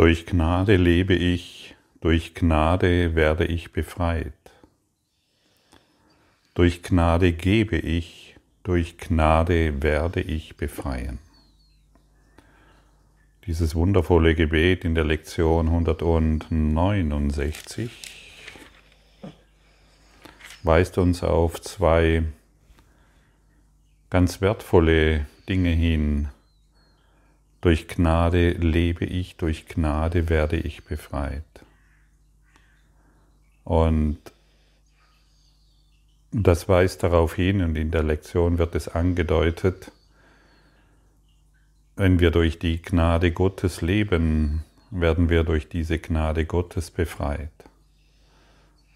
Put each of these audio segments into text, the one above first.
Durch Gnade lebe ich, durch Gnade werde ich befreit. Durch Gnade gebe ich, durch Gnade werde ich befreien. Dieses wundervolle Gebet in der Lektion 169 weist uns auf zwei ganz wertvolle Dinge hin. Durch Gnade lebe ich, durch Gnade werde ich befreit. Und das weist darauf hin, und in der Lektion wird es angedeutet, wenn wir durch die Gnade Gottes leben, werden wir durch diese Gnade Gottes befreit.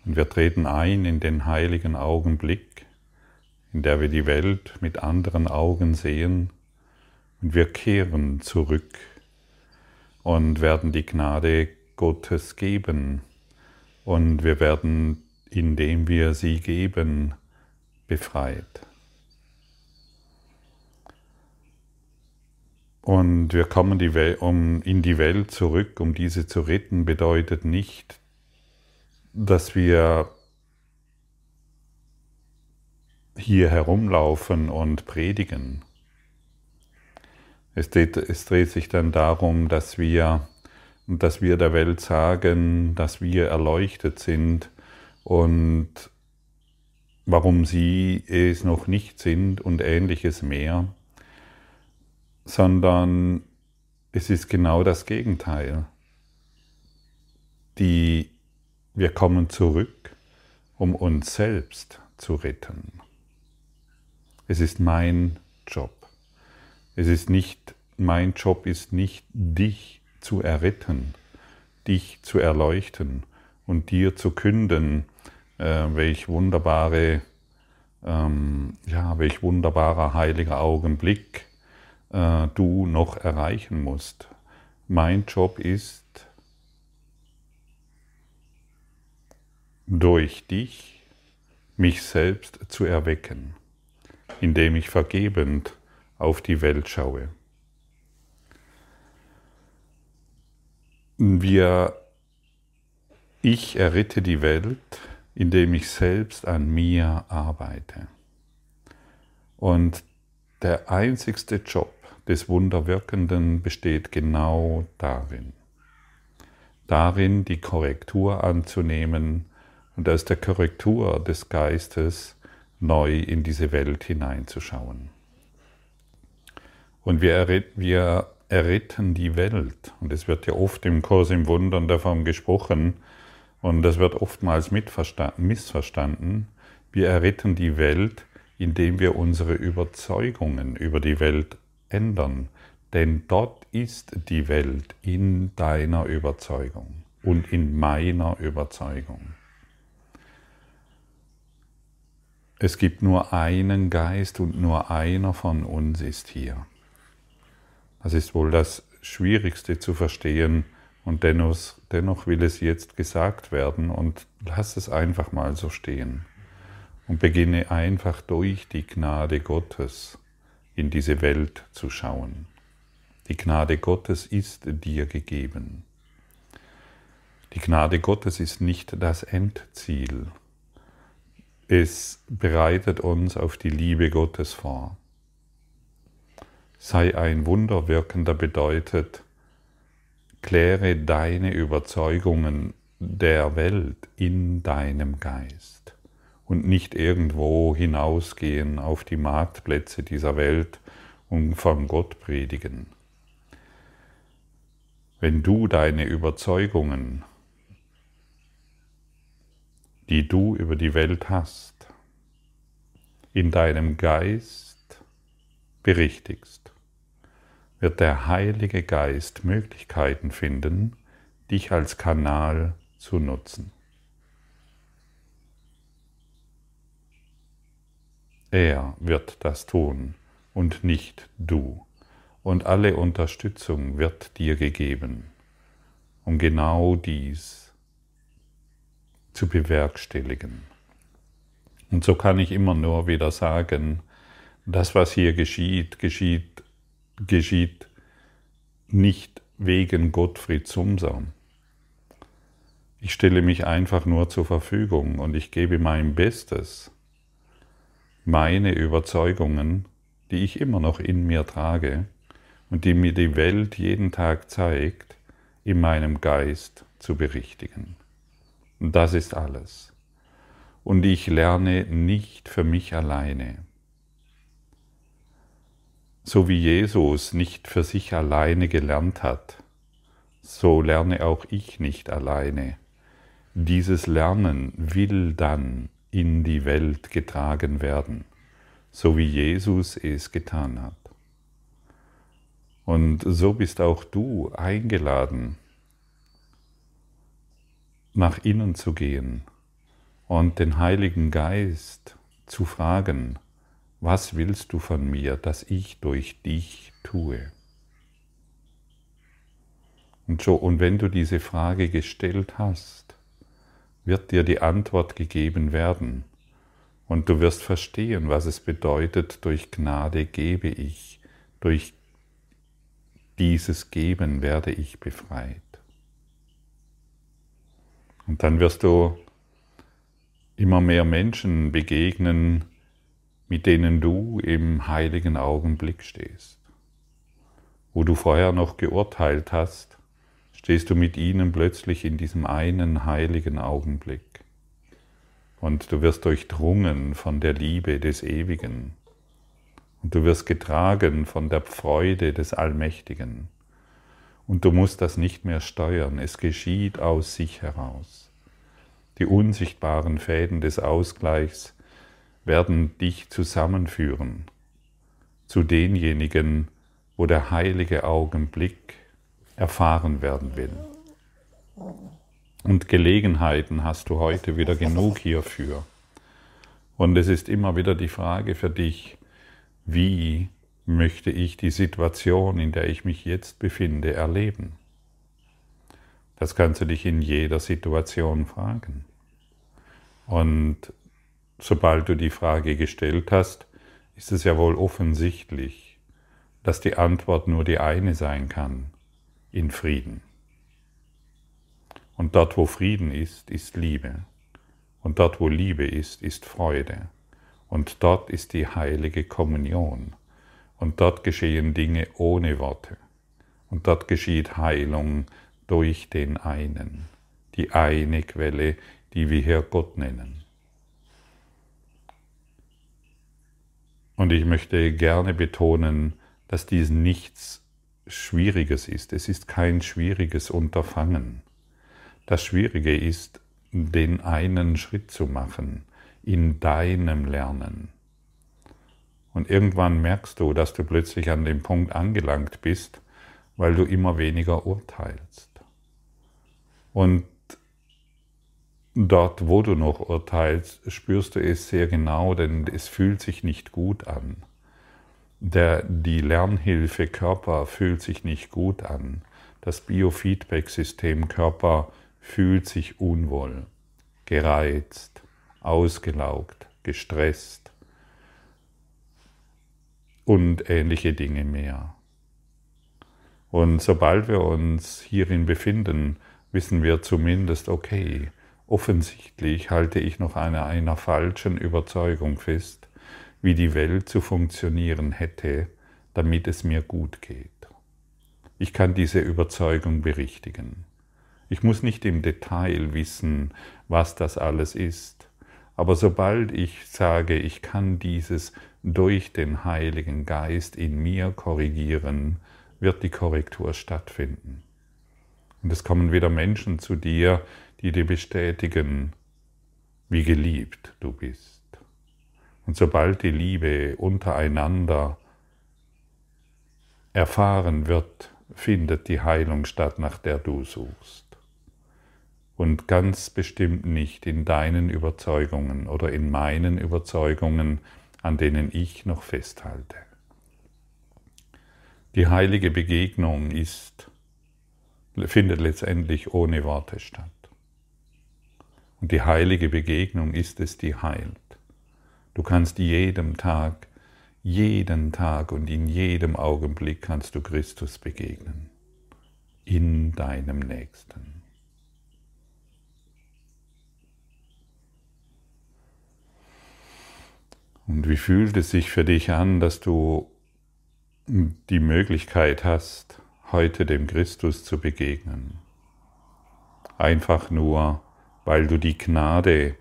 Und wir treten ein in den heiligen Augenblick, in der wir die Welt mit anderen Augen sehen, und wir kehren zurück und werden die Gnade Gottes geben. Und wir werden, indem wir sie geben, befreit. Und wir kommen die Welt, um, in die Welt zurück, um diese zu retten, bedeutet nicht, dass wir hier herumlaufen und predigen. Es dreht, es dreht sich dann darum, dass wir, dass wir der Welt sagen, dass wir erleuchtet sind und warum sie es noch nicht sind und ähnliches mehr sondern es ist genau das Gegenteil. Die, wir kommen zurück, um uns selbst zu retten. Es ist mein Job. Es ist nicht, mein Job ist nicht, dich zu erretten, dich zu erleuchten und dir zu künden, äh, welch wunderbare, ähm, ja, welch wunderbarer heiliger Augenblick äh, du noch erreichen musst. Mein Job ist, durch dich mich selbst zu erwecken, indem ich vergebend auf die Welt schaue. Wir, ich erritte die Welt, indem ich selbst an mir arbeite. Und der einzigste Job, des Wunderwirkenden besteht genau darin. Darin die Korrektur anzunehmen und aus der Korrektur des Geistes neu in diese Welt hineinzuschauen. Und wir, erret, wir erretten die Welt. Und es wird ja oft im Kurs im Wundern davon gesprochen, und das wird oftmals missverstanden. Wir erretten die Welt, indem wir unsere Überzeugungen über die Welt ändern, denn dort ist die Welt in deiner Überzeugung und in meiner Überzeugung. Es gibt nur einen Geist und nur einer von uns ist hier. Das ist wohl das Schwierigste zu verstehen und dennoch, dennoch will es jetzt gesagt werden und lass es einfach mal so stehen und beginne einfach durch die Gnade Gottes in diese Welt zu schauen. Die Gnade Gottes ist dir gegeben. Die Gnade Gottes ist nicht das Endziel. Es bereitet uns auf die Liebe Gottes vor. Sei ein Wunderwirkender bedeutet, kläre deine Überzeugungen der Welt in deinem Geist und nicht irgendwo hinausgehen auf die Marktplätze dieser Welt und von Gott predigen. Wenn du deine Überzeugungen, die du über die Welt hast, in deinem Geist berichtigst, wird der Heilige Geist Möglichkeiten finden, dich als Kanal zu nutzen. Er wird das tun und nicht du. Und alle Unterstützung wird dir gegeben, um genau dies zu bewerkstelligen. Und so kann ich immer nur wieder sagen, das, was hier geschieht, geschieht, geschieht nicht wegen Gottfried Sumser. Ich stelle mich einfach nur zur Verfügung und ich gebe mein Bestes, meine Überzeugungen, die ich immer noch in mir trage und die mir die Welt jeden Tag zeigt, in meinem Geist zu berichtigen. Und das ist alles. Und ich lerne nicht für mich alleine. So wie Jesus nicht für sich alleine gelernt hat, so lerne auch ich nicht alleine. Dieses Lernen will dann in die Welt getragen werden, so wie Jesus es getan hat. Und so bist auch du eingeladen, nach innen zu gehen und den Heiligen Geist zu fragen, was willst du von mir, dass ich durch dich tue? Und, so, und wenn du diese Frage gestellt hast, wird dir die Antwort gegeben werden. Und du wirst verstehen, was es bedeutet, durch Gnade gebe ich, durch dieses Geben werde ich befreit. Und dann wirst du immer mehr Menschen begegnen, mit denen du im heiligen Augenblick stehst. Wo du vorher noch geurteilt hast, stehst du mit ihnen plötzlich in diesem einen heiligen Augenblick. Und du wirst durchdrungen von der Liebe des Ewigen. Und du wirst getragen von der Freude des Allmächtigen. Und du musst das nicht mehr steuern, es geschieht aus sich heraus. Die unsichtbaren Fäden des Ausgleichs werden dich zusammenführen zu denjenigen, wo der heilige Augenblick erfahren werden will. Und Gelegenheiten hast du heute wieder genug hierfür. Und es ist immer wieder die Frage für dich, wie möchte ich die Situation, in der ich mich jetzt befinde, erleben? Das kannst du dich in jeder Situation fragen. Und sobald du die Frage gestellt hast, ist es ja wohl offensichtlich, dass die Antwort nur die eine sein kann, in Frieden. Und dort, wo Frieden ist, ist Liebe. Und dort, wo Liebe ist, ist Freude. Und dort ist die heilige Kommunion. Und dort geschehen Dinge ohne Worte. Und dort geschieht Heilung durch den einen, die eine Quelle, die wir hier Gott nennen. Und ich möchte gerne betonen, dass dies nichts Schwieriges ist. Es ist kein schwieriges Unterfangen. Das Schwierige ist, den einen Schritt zu machen in deinem Lernen. Und irgendwann merkst du, dass du plötzlich an dem Punkt angelangt bist, weil du immer weniger urteilst. Und dort, wo du noch urteilst, spürst du es sehr genau, denn es fühlt sich nicht gut an. Der, die Lernhilfe Körper fühlt sich nicht gut an. Das Biofeedback-System Körper fühlt sich unwohl, gereizt, ausgelaugt, gestresst und ähnliche Dinge mehr. Und sobald wir uns hierin befinden, wissen wir zumindest, okay, Offensichtlich halte ich noch an einer, einer falschen Überzeugung fest, wie die Welt zu funktionieren hätte, damit es mir gut geht. Ich kann diese Überzeugung berichtigen. Ich muss nicht im Detail wissen, was das alles ist, aber sobald ich sage, ich kann dieses durch den Heiligen Geist in mir korrigieren, wird die Korrektur stattfinden. Und es kommen wieder Menschen zu dir, die dir bestätigen, wie geliebt du bist. Und sobald die Liebe untereinander erfahren wird, findet die Heilung statt, nach der du suchst. Und ganz bestimmt nicht in deinen Überzeugungen oder in meinen Überzeugungen, an denen ich noch festhalte. Die heilige Begegnung ist, findet letztendlich ohne Worte statt. Und die heilige Begegnung ist es, die heilt. Du kannst jedem Tag, jeden Tag und in jedem Augenblick kannst du Christus begegnen. in deinem Nächsten. Und wie fühlt es sich für dich an, dass du die Möglichkeit hast, heute dem Christus zu begegnen? Einfach nur, weil du die Gnade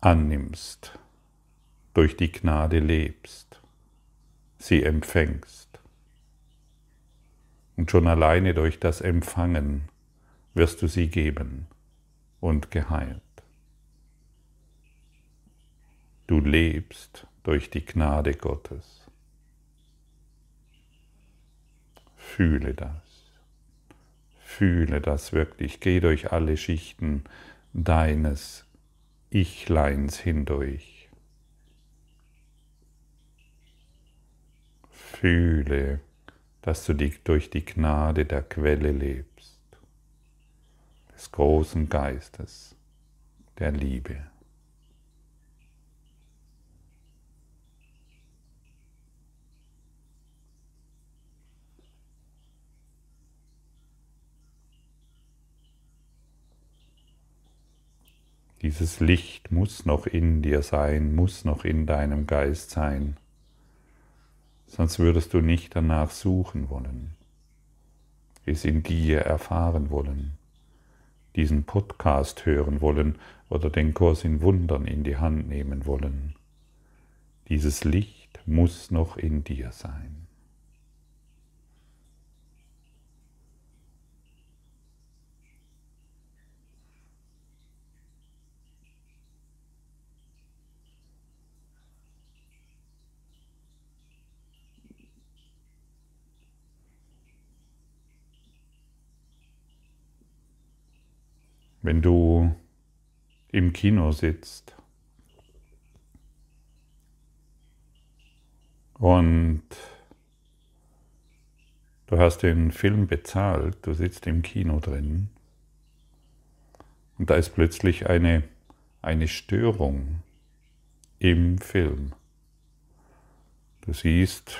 annimmst, durch die Gnade lebst, sie empfängst. Und schon alleine durch das Empfangen wirst du sie geben und geheilt. Du lebst durch die Gnade Gottes. Fühle das. Fühle das wirklich. Geh durch alle Schichten deines Ichleins hindurch. Fühle, dass du dich durch die Gnade der Quelle lebst, des großen Geistes, der Liebe. Dieses Licht muss noch in dir sein, muss noch in deinem Geist sein, sonst würdest du nicht danach suchen wollen, es in dir erfahren wollen, diesen Podcast hören wollen oder den Kurs in Wundern in die Hand nehmen wollen. Dieses Licht muss noch in dir sein. Wenn du im Kino sitzt. Und du hast den Film bezahlt, du sitzt im Kino drin. Und da ist plötzlich eine, eine Störung im Film. Du siehst,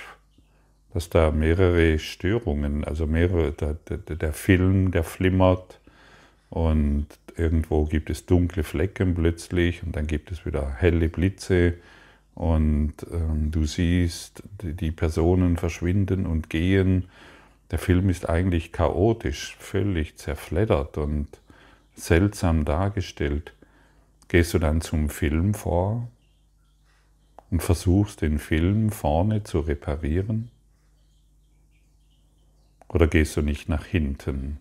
dass da mehrere Störungen, also mehrere, der, der, der Film, der flimmert, und irgendwo gibt es dunkle Flecken plötzlich und dann gibt es wieder helle Blitze und ähm, du siehst, die Personen verschwinden und gehen. Der Film ist eigentlich chaotisch, völlig zerfleddert und seltsam dargestellt. Gehst du dann zum Film vor und versuchst den Film vorne zu reparieren? Oder gehst du nicht nach hinten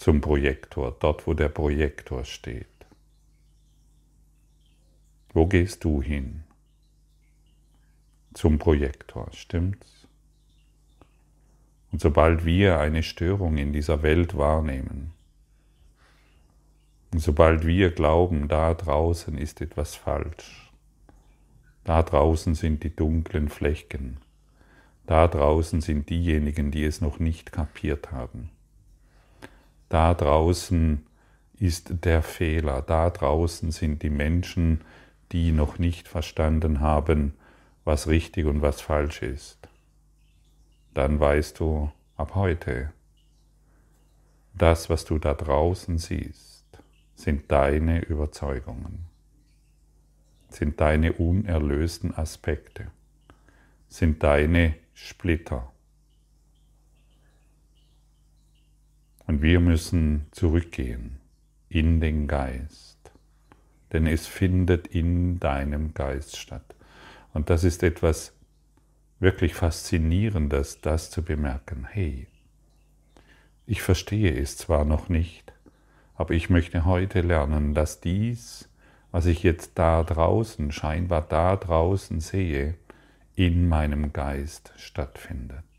zum Projektor, dort wo der Projektor steht. Wo gehst du hin? Zum Projektor, stimmt's? Und sobald wir eine Störung in dieser Welt wahrnehmen, und sobald wir glauben, da draußen ist etwas falsch, da draußen sind die dunklen Flecken, da draußen sind diejenigen, die es noch nicht kapiert haben, da draußen ist der Fehler, da draußen sind die Menschen, die noch nicht verstanden haben, was richtig und was falsch ist. Dann weißt du ab heute, das, was du da draußen siehst, sind deine Überzeugungen, sind deine unerlösten Aspekte, sind deine Splitter. Und wir müssen zurückgehen in den Geist, denn es findet in deinem Geist statt. Und das ist etwas wirklich Faszinierendes, das zu bemerken. Hey, ich verstehe es zwar noch nicht, aber ich möchte heute lernen, dass dies, was ich jetzt da draußen, scheinbar da draußen sehe, in meinem Geist stattfindet.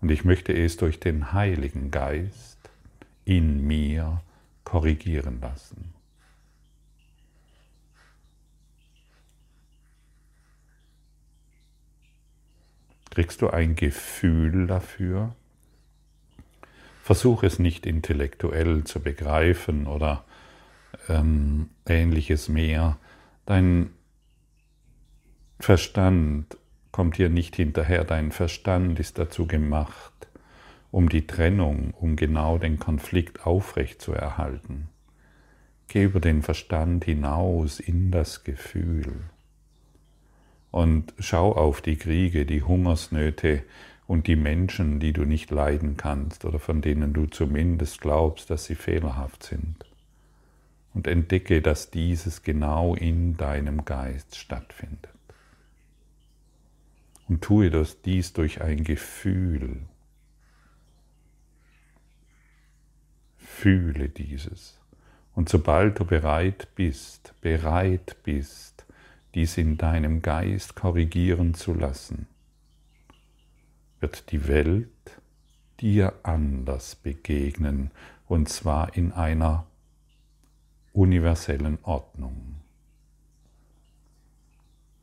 Und ich möchte es durch den Heiligen Geist in mir korrigieren lassen. Kriegst du ein Gefühl dafür? Versuch es nicht intellektuell zu begreifen oder ähm, ähnliches mehr. Dein Verstand kommt hier nicht hinterher, dein Verstand ist dazu gemacht, um die Trennung, um genau den Konflikt aufrecht zu erhalten. Geh über den Verstand hinaus in das Gefühl und schau auf die Kriege, die Hungersnöte und die Menschen, die du nicht leiden kannst oder von denen du zumindest glaubst, dass sie fehlerhaft sind. Und entdecke, dass dieses genau in deinem Geist stattfindet. Und tue das dies durch ein Gefühl. Fühle dieses. Und sobald du bereit bist, bereit bist, dies in deinem Geist korrigieren zu lassen, wird die Welt dir anders begegnen, und zwar in einer universellen Ordnung.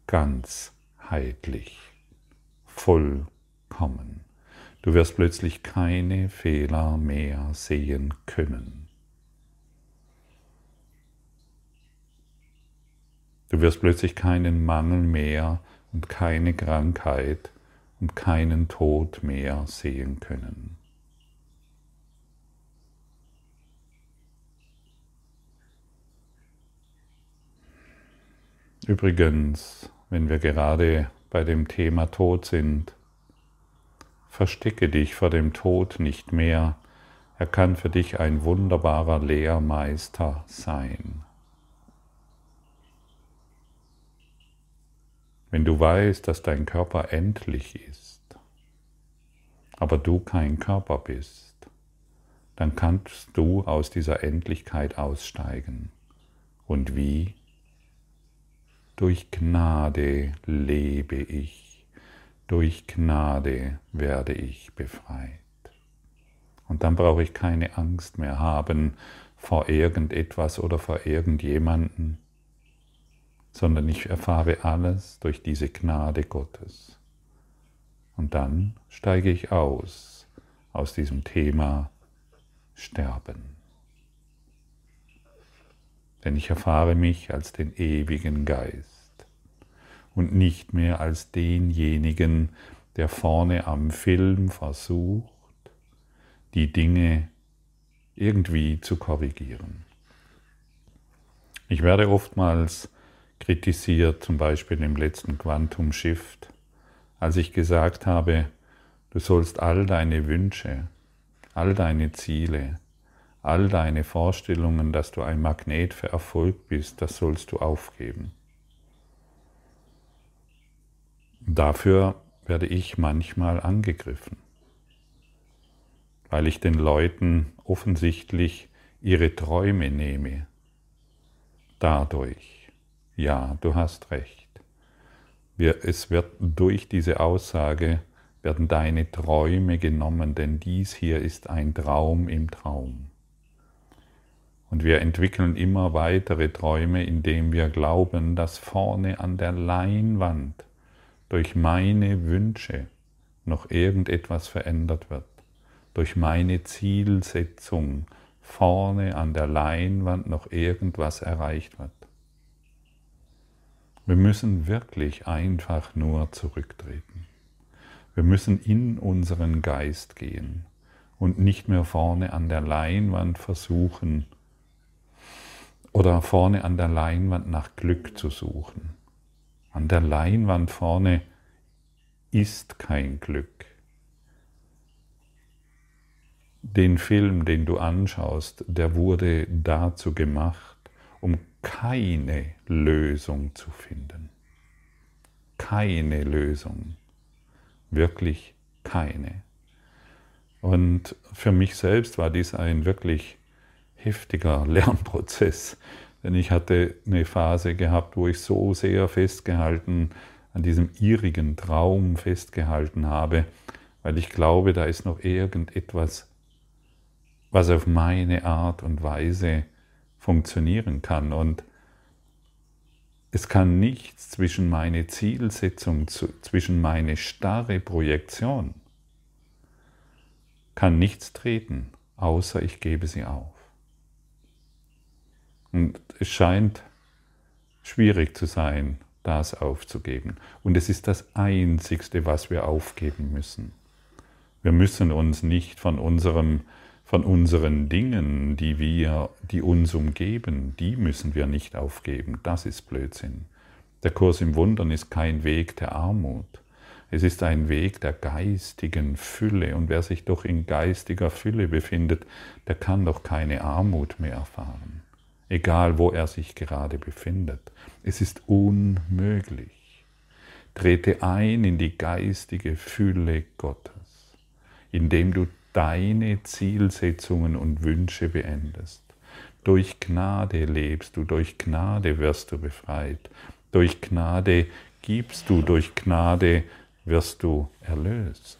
Ganzheitlich vollkommen. Du wirst plötzlich keine Fehler mehr sehen können. Du wirst plötzlich keinen Mangel mehr und keine Krankheit und keinen Tod mehr sehen können. Übrigens, wenn wir gerade bei dem Thema Tod sind. Verstecke dich vor dem Tod nicht mehr, er kann für dich ein wunderbarer Lehrmeister sein. Wenn du weißt, dass dein Körper endlich ist, aber du kein Körper bist, dann kannst du aus dieser Endlichkeit aussteigen. Und wie? Durch Gnade lebe ich, durch Gnade werde ich befreit. Und dann brauche ich keine Angst mehr haben vor irgendetwas oder vor irgendjemanden, sondern ich erfahre alles durch diese Gnade Gottes. Und dann steige ich aus aus diesem Thema Sterben denn ich erfahre mich als den ewigen Geist und nicht mehr als denjenigen, der vorne am Film versucht, die Dinge irgendwie zu korrigieren. Ich werde oftmals kritisiert, zum Beispiel im letzten Quantum Shift, als ich gesagt habe, du sollst all deine Wünsche, all deine Ziele, all deine Vorstellungen, dass du ein Magnet für Erfolg bist, das sollst du aufgeben. Dafür werde ich manchmal angegriffen, weil ich den Leuten offensichtlich ihre Träume nehme. Dadurch, ja, du hast recht. es wird durch diese Aussage werden deine Träume genommen, denn dies hier ist ein Traum im Traum. Und wir entwickeln immer weitere Träume, indem wir glauben, dass vorne an der Leinwand durch meine Wünsche noch irgendetwas verändert wird, durch meine Zielsetzung vorne an der Leinwand noch irgendwas erreicht wird. Wir müssen wirklich einfach nur zurücktreten. Wir müssen in unseren Geist gehen und nicht mehr vorne an der Leinwand versuchen, oder vorne an der Leinwand nach Glück zu suchen. An der Leinwand vorne ist kein Glück. Den Film, den du anschaust, der wurde dazu gemacht, um keine Lösung zu finden. Keine Lösung. Wirklich keine. Und für mich selbst war dies ein wirklich heftiger Lernprozess, denn ich hatte eine Phase gehabt, wo ich so sehr festgehalten, an diesem irrigen Traum festgehalten habe, weil ich glaube, da ist noch irgendetwas, was auf meine Art und Weise funktionieren kann. Und es kann nichts zwischen meine Zielsetzung, zwischen meine starre Projektion, kann nichts treten, außer ich gebe sie auf. Und es scheint schwierig zu sein, das aufzugeben. Und es ist das Einzigste, was wir aufgeben müssen. Wir müssen uns nicht von, unserem, von unseren Dingen, die, wir, die uns umgeben, die müssen wir nicht aufgeben. Das ist Blödsinn. Der Kurs im Wundern ist kein Weg der Armut. Es ist ein Weg der geistigen Fülle. Und wer sich doch in geistiger Fülle befindet, der kann doch keine Armut mehr erfahren. Egal, wo er sich gerade befindet. Es ist unmöglich. Trete ein in die geistige Fülle Gottes, indem du deine Zielsetzungen und Wünsche beendest. Durch Gnade lebst du, durch Gnade wirst du befreit, durch Gnade gibst du, durch Gnade wirst du erlöst.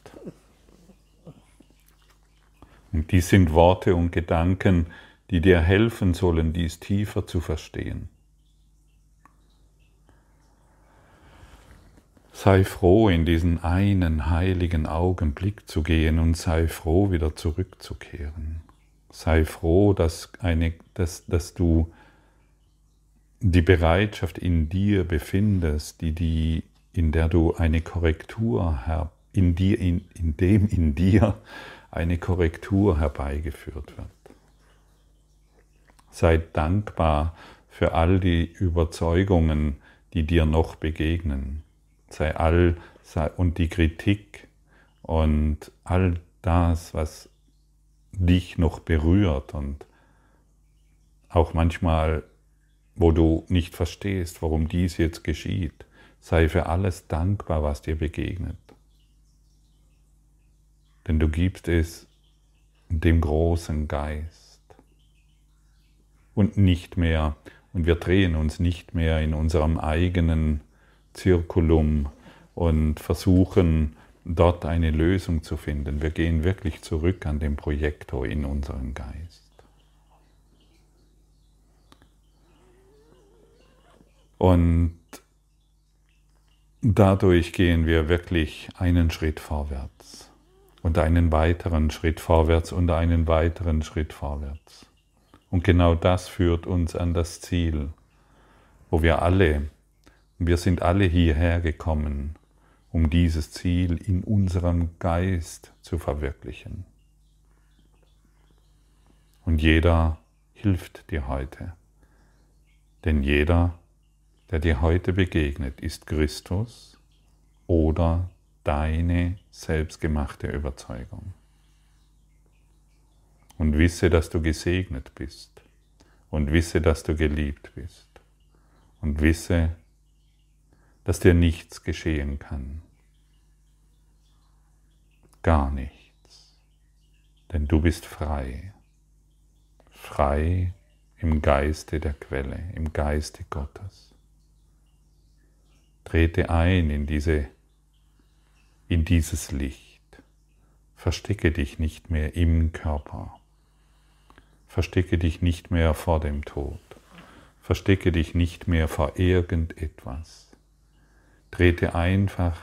Und dies sind Worte und Gedanken, die dir helfen sollen, dies tiefer zu verstehen. Sei froh, in diesen einen heiligen Augenblick zu gehen und sei froh, wieder zurückzukehren. Sei froh, dass, eine, dass, dass du die Bereitschaft in dir befindest, die, die in der du eine Korrektur in dir, in, in dem in dir eine Korrektur herbeigeführt wird. Sei dankbar für all die Überzeugungen, die dir noch begegnen. Sei all sei, und die Kritik und all das, was dich noch berührt und auch manchmal, wo du nicht verstehst, warum dies jetzt geschieht. Sei für alles dankbar, was dir begegnet. Denn du gibst es dem großen Geist und nicht mehr, und wir drehen uns nicht mehr in unserem eigenen Zirkulum und versuchen dort eine Lösung zu finden. Wir gehen wirklich zurück an den Projektor in unseren Geist. Und Dadurch gehen wir wirklich einen Schritt vorwärts und einen weiteren Schritt vorwärts und einen weiteren Schritt vorwärts. Und genau das führt uns an das Ziel, wo wir alle, wir sind alle hierher gekommen, um dieses Ziel in unserem Geist zu verwirklichen. Und jeder hilft dir heute, denn jeder der dir heute begegnet, ist Christus oder deine selbstgemachte Überzeugung. Und wisse, dass du gesegnet bist und wisse, dass du geliebt bist und wisse, dass dir nichts geschehen kann. Gar nichts. Denn du bist frei. Frei im Geiste der Quelle, im Geiste Gottes. Trete ein in, diese, in dieses Licht. Verstecke dich nicht mehr im Körper. Verstecke dich nicht mehr vor dem Tod. Verstecke dich nicht mehr vor irgendetwas. Trete einfach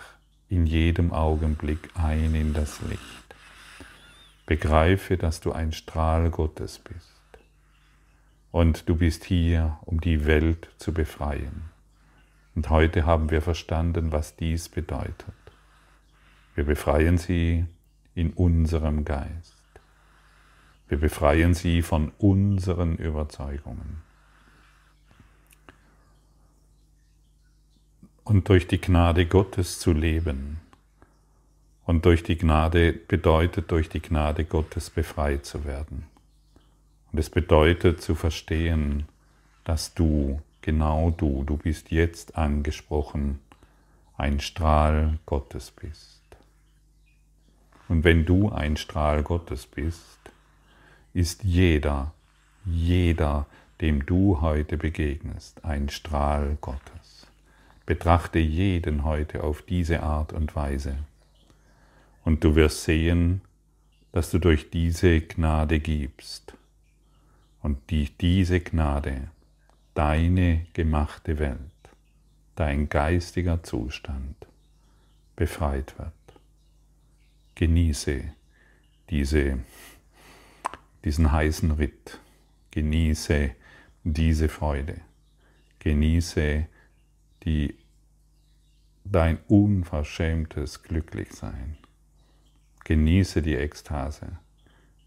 in jedem Augenblick ein in das Licht. Begreife, dass du ein Strahl Gottes bist. Und du bist hier, um die Welt zu befreien. Und heute haben wir verstanden, was dies bedeutet. Wir befreien sie in unserem Geist. Wir befreien sie von unseren Überzeugungen. Und durch die Gnade Gottes zu leben. Und durch die Gnade bedeutet, durch die Gnade Gottes befreit zu werden. Und es bedeutet zu verstehen, dass du genau du, du bist jetzt angesprochen, ein Strahl Gottes bist. Und wenn du ein Strahl Gottes bist, ist jeder, jeder, dem du heute begegnest, ein Strahl Gottes. Betrachte jeden heute auf diese Art und Weise. Und du wirst sehen, dass du durch diese Gnade gibst. Und die, diese Gnade deine gemachte Welt, dein geistiger Zustand befreit wird. Genieße diese, diesen heißen Ritt, genieße diese Freude, genieße die dein unverschämtes Glücklichsein. Genieße die Ekstase.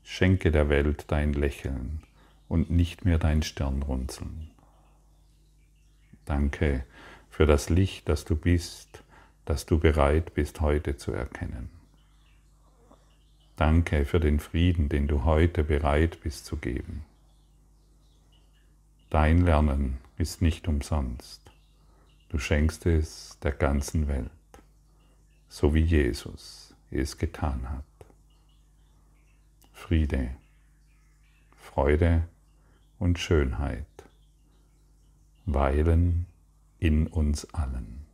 Schenke der Welt dein Lächeln und nicht mehr dein Stirnrunzeln. Danke für das Licht, das du bist, das du bereit bist heute zu erkennen. Danke für den Frieden, den du heute bereit bist zu geben. Dein Lernen ist nicht umsonst. Du schenkst es der ganzen Welt, so wie Jesus es getan hat. Friede, Freude und Schönheit weilen in uns allen.